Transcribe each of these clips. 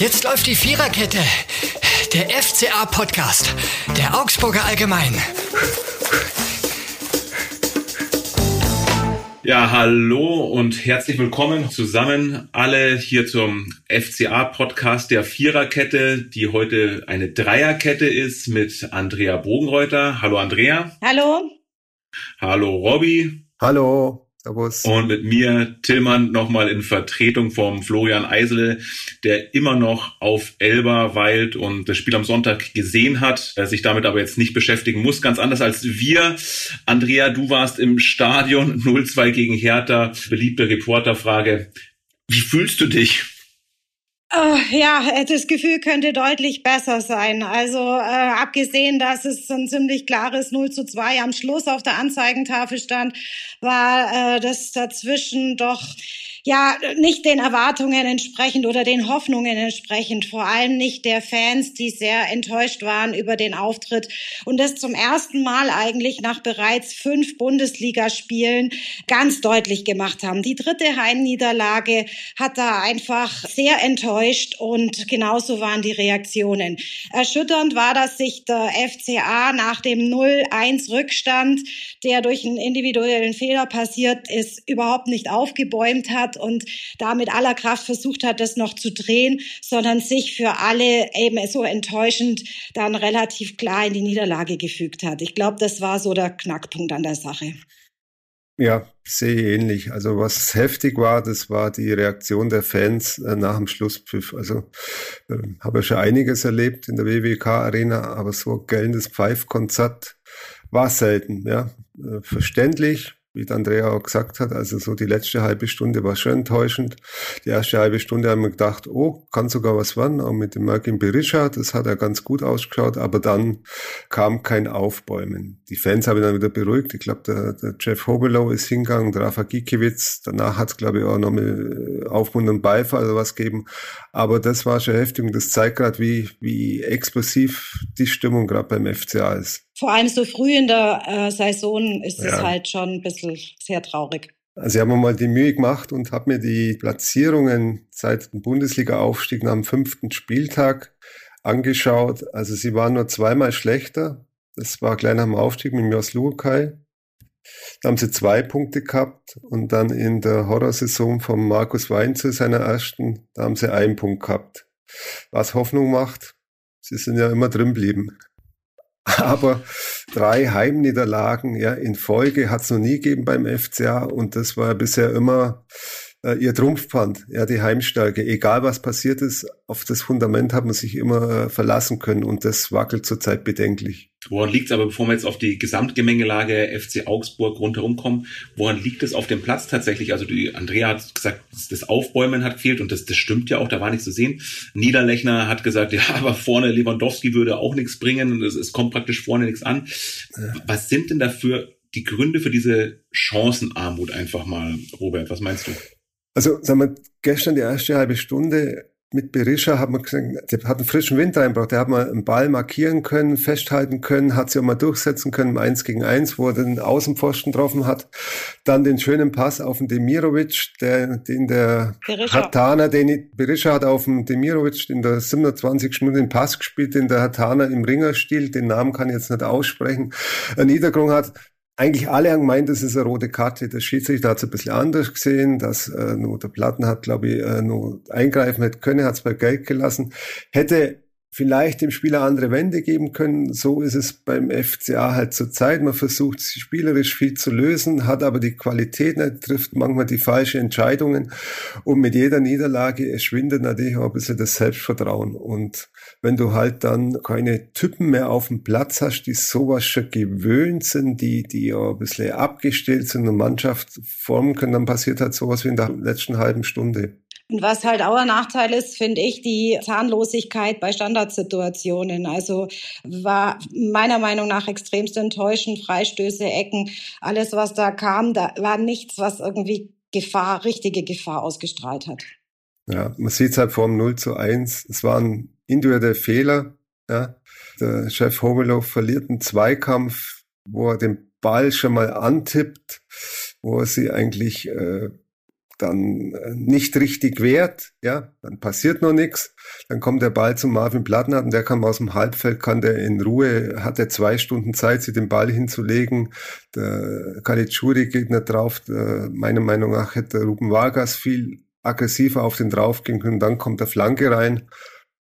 Jetzt läuft die Viererkette. Der FCA-Podcast. Der Augsburger Allgemein. Ja, hallo und herzlich willkommen zusammen alle hier zum FCA-Podcast der Viererkette, die heute eine Dreierkette ist mit Andrea Bogenreuter. Hallo Andrea. Hallo. Hallo Robby. Hallo. Servus. Und mit mir Tillmann nochmal in Vertretung vom Florian Eisele, der immer noch auf Elba weilt und das Spiel am Sonntag gesehen hat, sich damit aber jetzt nicht beschäftigen muss, ganz anders als wir. Andrea, du warst im Stadion 0-2 gegen Hertha, beliebte Reporterfrage. Wie fühlst du dich? Oh, ja, das Gefühl könnte deutlich besser sein. Also äh, abgesehen, dass es ein ziemlich klares 0 zu 2 am Schluss auf der Anzeigentafel stand, war äh, das dazwischen doch ja nicht den Erwartungen entsprechend oder den Hoffnungen entsprechend, vor allem nicht der Fans, die sehr enttäuscht waren über den Auftritt und das zum ersten Mal eigentlich nach bereits fünf Bundesligaspielen ganz deutlich gemacht haben. Die dritte Heimniederlage hat da einfach sehr enttäuscht und genauso waren die Reaktionen. Erschütternd war, dass sich der FCA nach dem 0-1 Rückstand, der durch einen individuellen Fehler passiert ist, überhaupt nicht aufgebäumt hat hat und da mit aller Kraft versucht hat, das noch zu drehen, sondern sich für alle eben so enttäuschend dann relativ klar in die Niederlage gefügt hat. Ich glaube, das war so der Knackpunkt an der Sache. Ja, sehe ähnlich. Also was heftig war, das war die Reaktion der Fans äh, nach dem Schlusspfiff. Also äh, habe schon einiges erlebt in der WWK Arena, aber so gellendes Pfeifkonzert war selten. Ja, äh, verständlich, wie Andrea auch gesagt hat, also so die letzte halbe Stunde war schon enttäuschend. Die erste halbe Stunde haben wir gedacht, oh, kann sogar was werden, auch mit dem Markin Berisha, das hat er ganz gut ausgeschaut, aber dann kam kein Aufbäumen. Die Fans haben dann wieder beruhigt. Ich glaube, der, der Jeff Hobelow ist hingegangen, der Rafa Gikiewicz, danach hat es, glaube ich, auch noch mal aufmunternden Beifall oder was gegeben. Aber das war schon heftig und das zeigt gerade, wie, wie explosiv die Stimmung gerade beim FCA ist vor allem so früh in der äh, Saison ist ja. es halt schon ein bisschen sehr traurig. Also ich habe mir mal die Mühe gemacht und habe mir die Platzierungen seit dem Bundesliga-Aufstieg am fünften Spieltag angeschaut. Also sie waren nur zweimal schlechter. Das war gleich nach dem Aufstieg mit Jos Lukai. Da haben sie zwei Punkte gehabt und dann in der Horrorsaison von Markus Wein zu seiner ersten, da haben sie einen Punkt gehabt. Was Hoffnung macht, sie sind ja immer drin blieben. Aber drei Heimniederlagen ja, in Folge hat es noch nie gegeben beim FCA und das war bisher immer äh, ihr Trumpfpfand, ja, die Heimstärke. Egal was passiert ist, auf das Fundament hat man sich immer äh, verlassen können und das wackelt zurzeit bedenklich. Woran liegt es aber, bevor wir jetzt auf die Gesamtgemengelage FC Augsburg rundherum kommen, woran liegt es auf dem Platz tatsächlich? Also die Andrea hat gesagt, das Aufbäumen hat gefehlt und das, das stimmt ja auch, da war nichts zu sehen. Niederlechner hat gesagt, ja, aber vorne Lewandowski würde auch nichts bringen, es, es kommt praktisch vorne nichts an. Was sind denn dafür die Gründe für diese Chancenarmut einfach mal, Robert? Was meinst du? Also, sagen wir, gestern die erste halbe Stunde mit Berisha hat man gesagt, der hat einen frischen Wind reingebracht. Der hat mal einen Ball markieren können, festhalten können, hat sich auch mal durchsetzen können Eins gegen Eins, wo er den Außenpfosten getroffen hat. Dann den schönen Pass auf den Demirovic, der, den der Berisha. Hatana, den Berisha hat auf den Demirovic in der 27. Minute den Pass gespielt, den der Hatana im Ringerstil, den Namen kann ich jetzt nicht aussprechen, erniedrigung hat eigentlich alle haben gemeint, das ist eine rote Karte. Der Schiedsrichter hat es ein bisschen anders gesehen, dass äh, nur der Platten hat, glaube ich, äh, nur eingreifen hätte können, hat es bei Geld gelassen. Hätte vielleicht dem Spieler andere Wände geben können. So ist es beim FCA halt zur Zeit. Man versucht spielerisch viel zu lösen, hat aber die Qualität nicht, trifft manchmal die falschen Entscheidungen. Und mit jeder Niederlage schwindet natürlich auch ein bisschen das Selbstvertrauen. Und wenn du halt dann keine Typen mehr auf dem Platz hast, die sowas schon gewöhnt sind, die, die auch ein bisschen abgestellt sind und Mannschaft formen können, dann passiert halt sowas wie in der letzten halben Stunde. Und was halt auch ein Nachteil ist, finde ich, die Zahnlosigkeit bei Standardsituationen. Also war meiner Meinung nach extremst enttäuschend. Freistöße, Ecken, alles, was da kam, da war nichts, was irgendwie Gefahr, richtige Gefahr ausgestrahlt hat. Ja, man sieht es halt vor dem 0 zu 1. Es war ein individueller Fehler. Ja. Der Chef Homelow verliert einen Zweikampf, wo er den Ball schon mal antippt, wo er sie eigentlich äh, dann äh, nicht richtig wehrt, ja, dann passiert noch nichts. Dann kommt der Ball zum Marvin Plattenhardt und der kann aus dem Halbfeld, kann der in Ruhe, hat er zwei Stunden Zeit, sich den Ball hinzulegen. Der Kalitschuri geht nicht drauf. Der, meiner Meinung nach hätte Ruben Vargas viel aggressiver auf den draufgehen können. Dann kommt der Flanke rein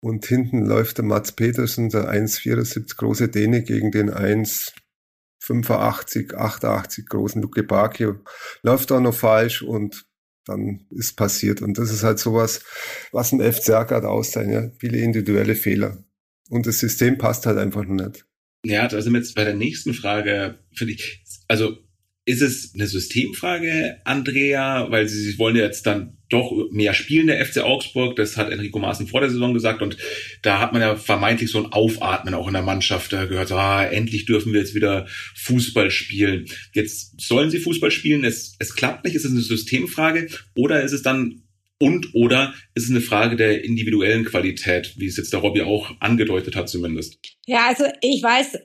und hinten läuft der Mats Petersen, der 1,74 große Däne gegen den 1,85, 88 großen Luke Bakio. Läuft auch noch falsch und dann ist passiert. Und das ist halt sowas, was ein FCA gerade auszeichnet. Ja? Viele individuelle Fehler. Und das System passt halt einfach noch nicht. Ja, da sind wir jetzt bei der nächsten Frage, finde ich. Also ist es eine Systemfrage, Andrea, weil sie, sie wollen ja jetzt dann doch mehr spielen, der FC Augsburg. Das hat Enrico Maaßen vor der Saison gesagt. Und da hat man ja vermeintlich so ein Aufatmen auch in der Mannschaft. Da gehört, ah, endlich dürfen wir jetzt wieder Fußball spielen. Jetzt sollen sie Fußball spielen. Es, es klappt nicht. Ist es eine Systemfrage? Oder ist es dann und oder ist es eine Frage der individuellen Qualität, wie es jetzt der Robby auch angedeutet hat zumindest? Ja, also ich weiß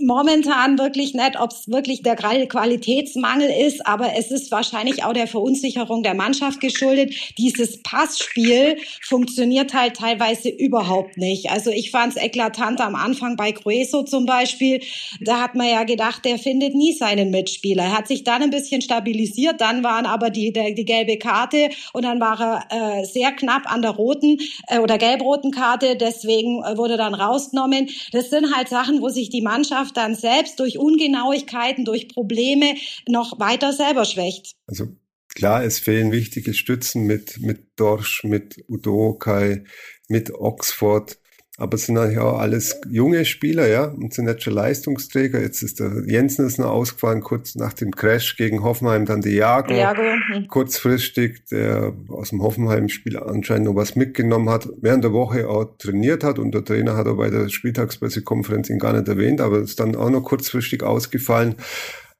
momentan wirklich nicht, ob es wirklich der Qualitätsmangel ist, aber es ist wahrscheinlich auch der Verunsicherung der Mannschaft geschuldet. Dieses Passspiel funktioniert halt teilweise überhaupt nicht. Also ich fand es eklatant am Anfang bei Crueso zum Beispiel. Da hat man ja gedacht, der findet nie seinen Mitspieler. Er hat sich dann ein bisschen stabilisiert, dann waren aber die, der, die gelbe Karte und dann war er äh, sehr knapp an der roten äh, oder gelb-roten Karte. Deswegen äh, wurde dann rausgenommen. Das sind halt Sachen, wo sich die Mannschaft Mannschaft dann selbst durch Ungenauigkeiten, durch Probleme noch weiter selber schwächt. Also klar, es fehlen wichtige Stützen mit, mit Dorsch, mit Udokai, mit Oxford. Aber es sind eigentlich auch alles junge Spieler, ja, und sind jetzt schon Leistungsträger. Jetzt ist der Jensen ist noch ausgefallen, kurz nach dem Crash gegen Hoffenheim, dann Diago. Diago. Hm. Kurzfristig, der aus dem Hoffenheim-Spiel anscheinend noch was mitgenommen hat, während der Woche auch trainiert hat und der Trainer hat er bei der Spieltagspressekonferenz ihn gar nicht erwähnt, aber ist dann auch noch kurzfristig ausgefallen.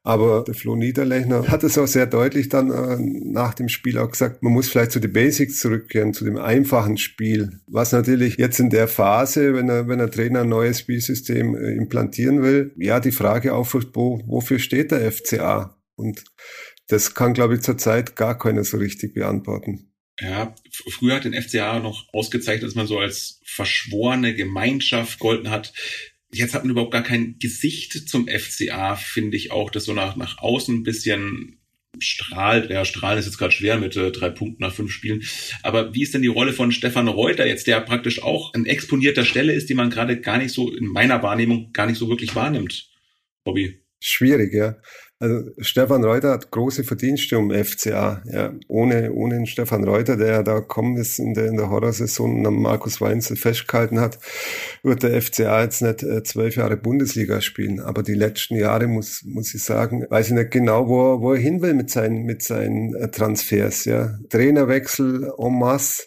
Aber der Flo Niederlechner hat es auch sehr deutlich dann äh, nach dem Spiel auch gesagt, man muss vielleicht zu den Basics zurückkehren, zu dem einfachen Spiel. Was natürlich jetzt in der Phase, wenn er, wenn der Trainer ein neues Spielsystem äh, implantieren will, ja, die Frage aufwirft, wo, wofür steht der FCA? Und das kann, glaube ich, zurzeit gar keiner so richtig beantworten. Ja, früher hat den FCA noch ausgezeichnet, dass man so als verschworene Gemeinschaft golden hat jetzt hat man überhaupt gar kein Gesicht zum FCA, finde ich auch, das so nach, nach außen ein bisschen strahlt. Ja, strahlen ist jetzt gerade schwer mit äh, drei Punkten nach fünf Spielen. Aber wie ist denn die Rolle von Stefan Reuter jetzt, der praktisch auch an exponierter Stelle ist, die man gerade gar nicht so in meiner Wahrnehmung gar nicht so wirklich wahrnimmt? Bobby. Schwierig, ja. Also Stefan Reuter hat große Verdienste um FCA. Ja, ohne, ohne den Stefan Reuter, der da kommen ist in der, in der Horrorsaison und am Markus Weinzel festgehalten hat, wird der FCA jetzt nicht äh, zwölf Jahre Bundesliga spielen. Aber die letzten Jahre muss, muss ich sagen, weiß ich nicht genau, wo, wo er hin will mit seinen, mit seinen äh, Transfers. Ja, Trainerwechsel en masse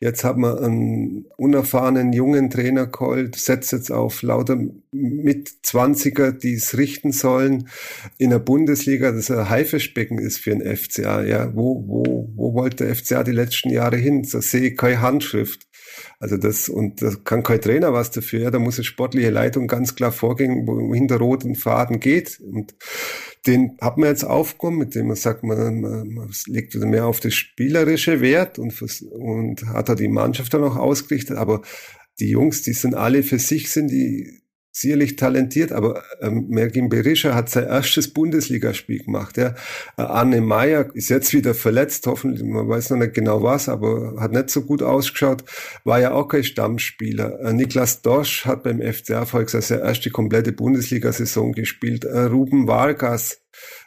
Jetzt hat man einen unerfahrenen jungen Trainer geholt, setzt jetzt auf lauter Mitzwanziger, die es richten sollen in der Bundesliga, das ein Haifischbecken ist für ein FCA. Ja, wo, wo, wo wollte der FCA die letzten Jahre hin? Da sehe ich keine Handschrift. Also das, und da kann kein Trainer was dafür. Ja, da muss eine sportliche Leitung ganz klar vorgehen, wohin der roten Faden geht. Und den hat man jetzt aufgekommen, mit dem man sagt, man, man, man legt wieder mehr auf das spielerische Wert und, und hat da die Mannschaft dann auch ausgerichtet. Aber die Jungs, die sind alle für sich, sind die sicherlich talentiert, aber ähm, Mergin Berisha hat sein erstes Bundesligaspiel gemacht. Ja. Äh, Arne Meyer ist jetzt wieder verletzt, hoffentlich, man weiß noch nicht genau was, aber hat nicht so gut ausgeschaut, war ja auch kein Stammspieler. Äh, Niklas Dosch hat beim FCA Volkswagen seine erste komplette Bundesliga-Saison gespielt. Äh, Ruben Vargas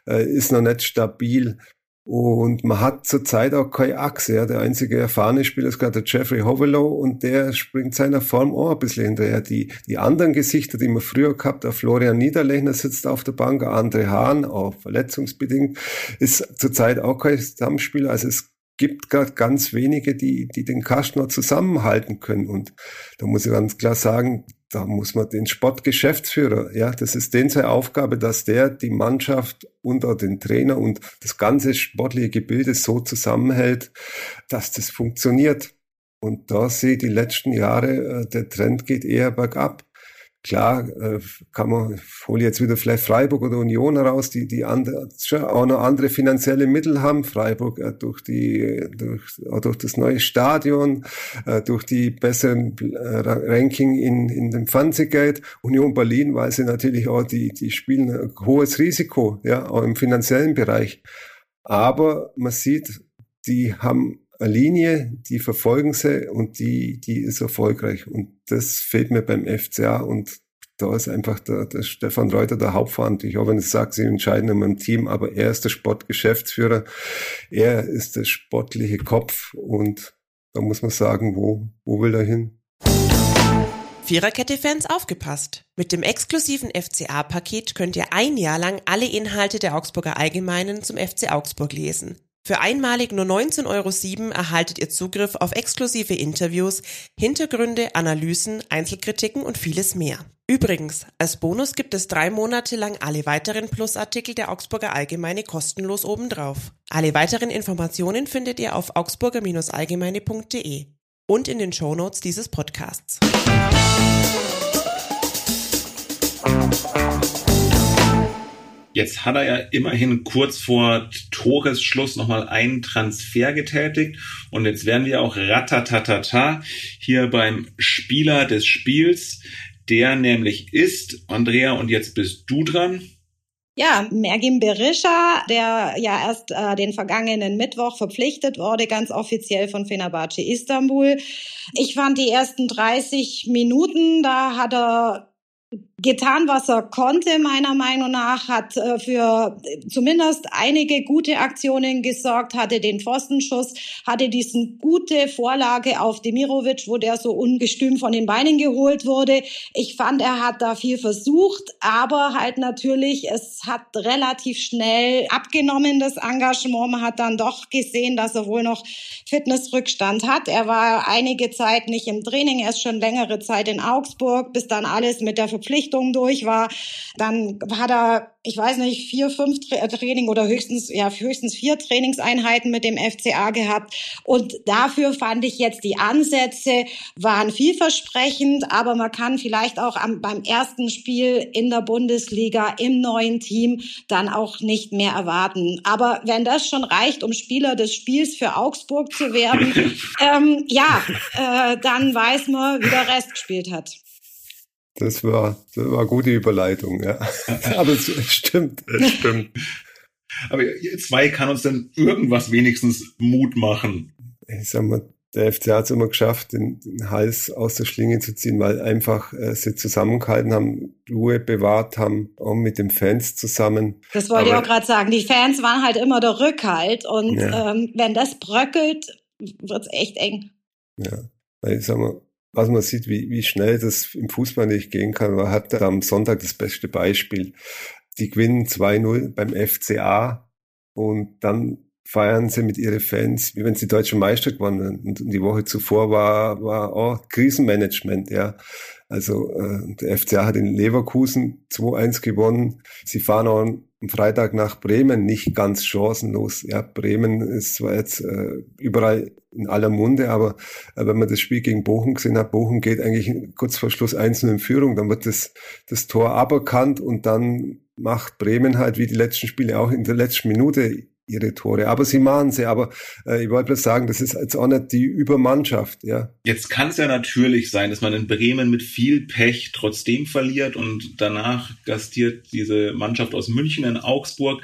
äh, ist noch nicht stabil. Und man hat zurzeit auch keine Achse. Ja. Der einzige erfahrene Spieler ist gerade der Jeffrey Hovelow und der springt seiner Form auch ein bisschen hinterher. Die, die anderen Gesichter, die man früher gehabt, der Florian Niederlechner sitzt auf der Bank, André Hahn, auch verletzungsbedingt, ist zurzeit auch kein Stammspieler. Also es gibt ganz wenige, die, die den Kasten zusammenhalten können. Und da muss ich ganz klar sagen, da muss man den Sportgeschäftsführer, ja, das ist den seine Aufgabe, dass der die Mannschaft unter den Trainer und das ganze sportliche Gebilde so zusammenhält, dass das funktioniert. Und da sehe ich die letzten Jahre, äh, der Trend geht eher bergab. Klar, äh, kann man, hole jetzt wieder vielleicht Freiburg oder Union heraus, die, die andere, auch noch andere finanzielle Mittel haben. Freiburg äh, durch die, durch, durch das neue Stadion, äh, durch die besseren äh, Ranking in, in dem Fernsehgeld. Union Berlin, weil sie natürlich auch, die, die spielen ein hohes Risiko, ja, auch im finanziellen Bereich. Aber man sieht, die haben eine Linie, die verfolgen sie und die, die ist erfolgreich. Und das fehlt mir beim FCA und da ist einfach der, der Stefan Reuter der Hauptverantwortliche. Auch wenn es sagt, sie entscheiden in meinem Team, aber er ist der Sportgeschäftsführer. Er ist der sportliche Kopf und da muss man sagen, wo, wo will er hin? Viererkette-Fans aufgepasst. Mit dem exklusiven FCA-Paket könnt ihr ein Jahr lang alle Inhalte der Augsburger Allgemeinen zum FC Augsburg lesen. Für einmalig nur 19,07 Euro erhaltet ihr Zugriff auf exklusive Interviews, Hintergründe, Analysen, Einzelkritiken und vieles mehr. Übrigens, als Bonus gibt es drei Monate lang alle weiteren Plusartikel der Augsburger Allgemeine kostenlos obendrauf. Alle weiteren Informationen findet ihr auf augsburger-allgemeine.de und in den Shownotes dieses Podcasts. Jetzt hat er ja immerhin kurz vor Toresschluss nochmal einen Transfer getätigt. Und jetzt werden wir auch ratatatata hier beim Spieler des Spiels, der nämlich ist, Andrea, und jetzt bist du dran. Ja, Mergim Berisha, der ja erst äh, den vergangenen Mittwoch verpflichtet wurde, ganz offiziell von Fenerbahce Istanbul. Ich fand die ersten 30 Minuten, da hat er getan, was er konnte, meiner Meinung nach, hat äh, für zumindest einige gute Aktionen gesorgt, hatte den Pfostenschuss, hatte diesen gute Vorlage auf Demirovic, wo der so ungestüm von den Beinen geholt wurde. Ich fand, er hat da viel versucht, aber halt natürlich, es hat relativ schnell abgenommen, das Engagement. Man hat dann doch gesehen, dass er wohl noch Fitnessrückstand hat. Er war einige Zeit nicht im Training, er ist schon längere Zeit in Augsburg, bis dann alles mit der Verpflichtung durch war. Dann hat er, ich weiß nicht, vier, fünf Tra Training oder höchstens, ja, höchstens vier Trainingseinheiten mit dem FCA gehabt. Und dafür fand ich jetzt die Ansätze waren vielversprechend, aber man kann vielleicht auch am, beim ersten Spiel in der Bundesliga im neuen Team dann auch nicht mehr erwarten. Aber wenn das schon reicht, um Spieler des Spiels für Augsburg zu werden, ähm, ja, äh, dann weiß man, wie der Rest gespielt hat. Das war, das war eine gute Überleitung, ja. Aber es stimmt, es stimmt. Aber ihr zwei kann uns denn irgendwas wenigstens Mut machen? Ich sag mal, der FC hat es immer geschafft, den, den, Hals aus der Schlinge zu ziehen, weil einfach äh, sie zusammengehalten haben, Ruhe bewahrt haben, auch mit den Fans zusammen. Das wollte Aber, ich auch gerade sagen. Die Fans waren halt immer der Rückhalt und ja. ähm, wenn das bröckelt, wird's echt eng. Ja, weil ich sag mal, was man sieht, wie, wie schnell das im Fußball nicht gehen kann. Man hat am Sonntag das beste Beispiel. Die gewinnen 2-0 beim FCA und dann feiern sie mit ihren Fans, wie wenn sie deutsche Meister gewonnen. Und die Woche zuvor war, war auch Krisenmanagement, ja. Also äh, der FCA hat in Leverkusen 2-1 gewonnen. Sie fahren auch am Freitag nach Bremen nicht ganz chancenlos. Ja, Bremen ist zwar jetzt äh, überall in aller Munde, aber äh, wenn man das Spiel gegen Bochum gesehen hat, Bochum geht eigentlich kurz vor Schluss einzeln in Führung, dann wird das, das Tor aberkannt und dann macht Bremen halt wie die letzten Spiele auch in der letzten Minute ihre Tore. Aber sie machen sie. Aber äh, ich wollte bloß sagen, das ist jetzt auch nicht die Übermannschaft. Ja. Jetzt kann es ja natürlich sein, dass man in Bremen mit viel Pech trotzdem verliert und danach gastiert diese Mannschaft aus München in Augsburg.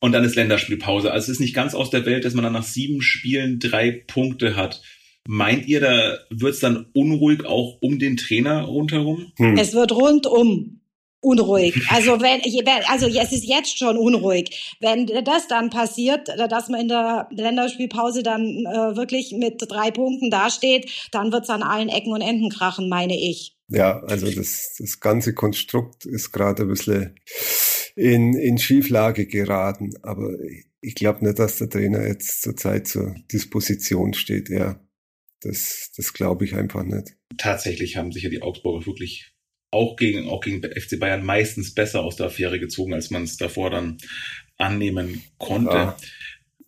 Und dann ist Länderspielpause. Also es ist nicht ganz aus der Welt, dass man dann nach sieben Spielen drei Punkte hat. Meint ihr, da wird es dann unruhig auch um den Trainer rundherum? Hm. Es wird rundum unruhig. Also wenn, also es ist jetzt schon unruhig. Wenn das dann passiert, dass man in der Länderspielpause dann äh, wirklich mit drei Punkten dasteht, dann wird es an allen Ecken und Enden krachen, meine ich. Ja, also das, das ganze Konstrukt ist gerade ein bisschen in, in Schieflage geraten. Aber ich glaube nicht, dass der Trainer jetzt zurzeit zur Disposition steht. Ja, das, das glaube ich einfach nicht. Tatsächlich haben sich ja die Augsburger wirklich auch gegen, auch gegen FC Bayern meistens besser aus der Affäre gezogen, als man es davor dann annehmen konnte. Ja.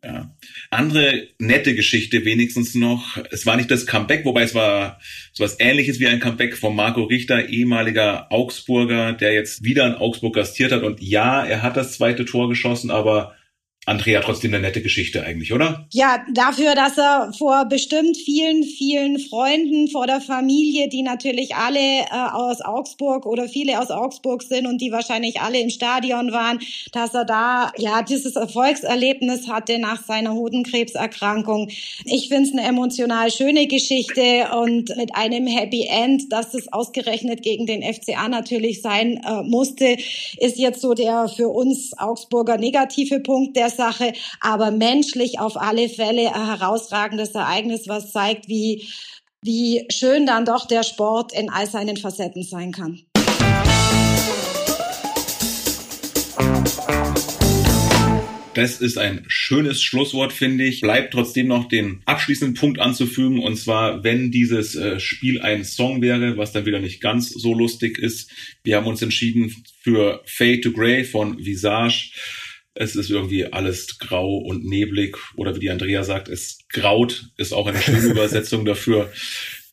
Ja. Andere nette Geschichte wenigstens noch. Es war nicht das Comeback, wobei es war so was ähnliches wie ein Comeback von Marco Richter, ehemaliger Augsburger, der jetzt wieder in Augsburg gastiert hat. Und ja, er hat das zweite Tor geschossen, aber Andrea, trotzdem eine nette Geschichte eigentlich, oder? Ja, dafür, dass er vor bestimmt vielen, vielen Freunden, vor der Familie, die natürlich alle äh, aus Augsburg oder viele aus Augsburg sind und die wahrscheinlich alle im Stadion waren, dass er da ja dieses Erfolgserlebnis hatte nach seiner Hodenkrebserkrankung. Ich finde es eine emotional schöne Geschichte und mit einem Happy End, dass es ausgerechnet gegen den FCA natürlich sein äh, musste, ist jetzt so der für uns Augsburger negative Punkt. Der Sache, aber menschlich auf alle Fälle ein herausragendes Ereignis, was zeigt, wie, wie schön dann doch der Sport in all seinen Facetten sein kann. Das ist ein schönes Schlusswort, finde ich. Bleibt trotzdem noch den abschließenden Punkt anzufügen. Und zwar, wenn dieses äh, Spiel ein Song wäre, was dann wieder nicht ganz so lustig ist. Wir haben uns entschieden für Fade to Grey von Visage. Es ist irgendwie alles grau und neblig oder wie die Andrea sagt, es graut, ist auch eine schöne Übersetzung dafür.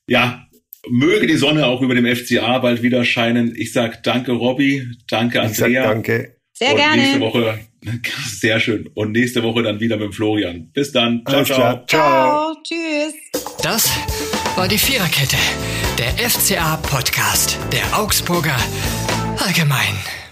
Ja, möge die Sonne auch über dem FCA bald wieder scheinen. Ich sag danke Robby, danke Andrea. Ich sag danke. Sehr und gerne. Nächste Woche, sehr schön. Und nächste Woche dann wieder mit Florian. Bis dann. Ciao, ciao. Ciao. ciao. Tschüss. Das war die Viererkette, der FCA Podcast der Augsburger Allgemein.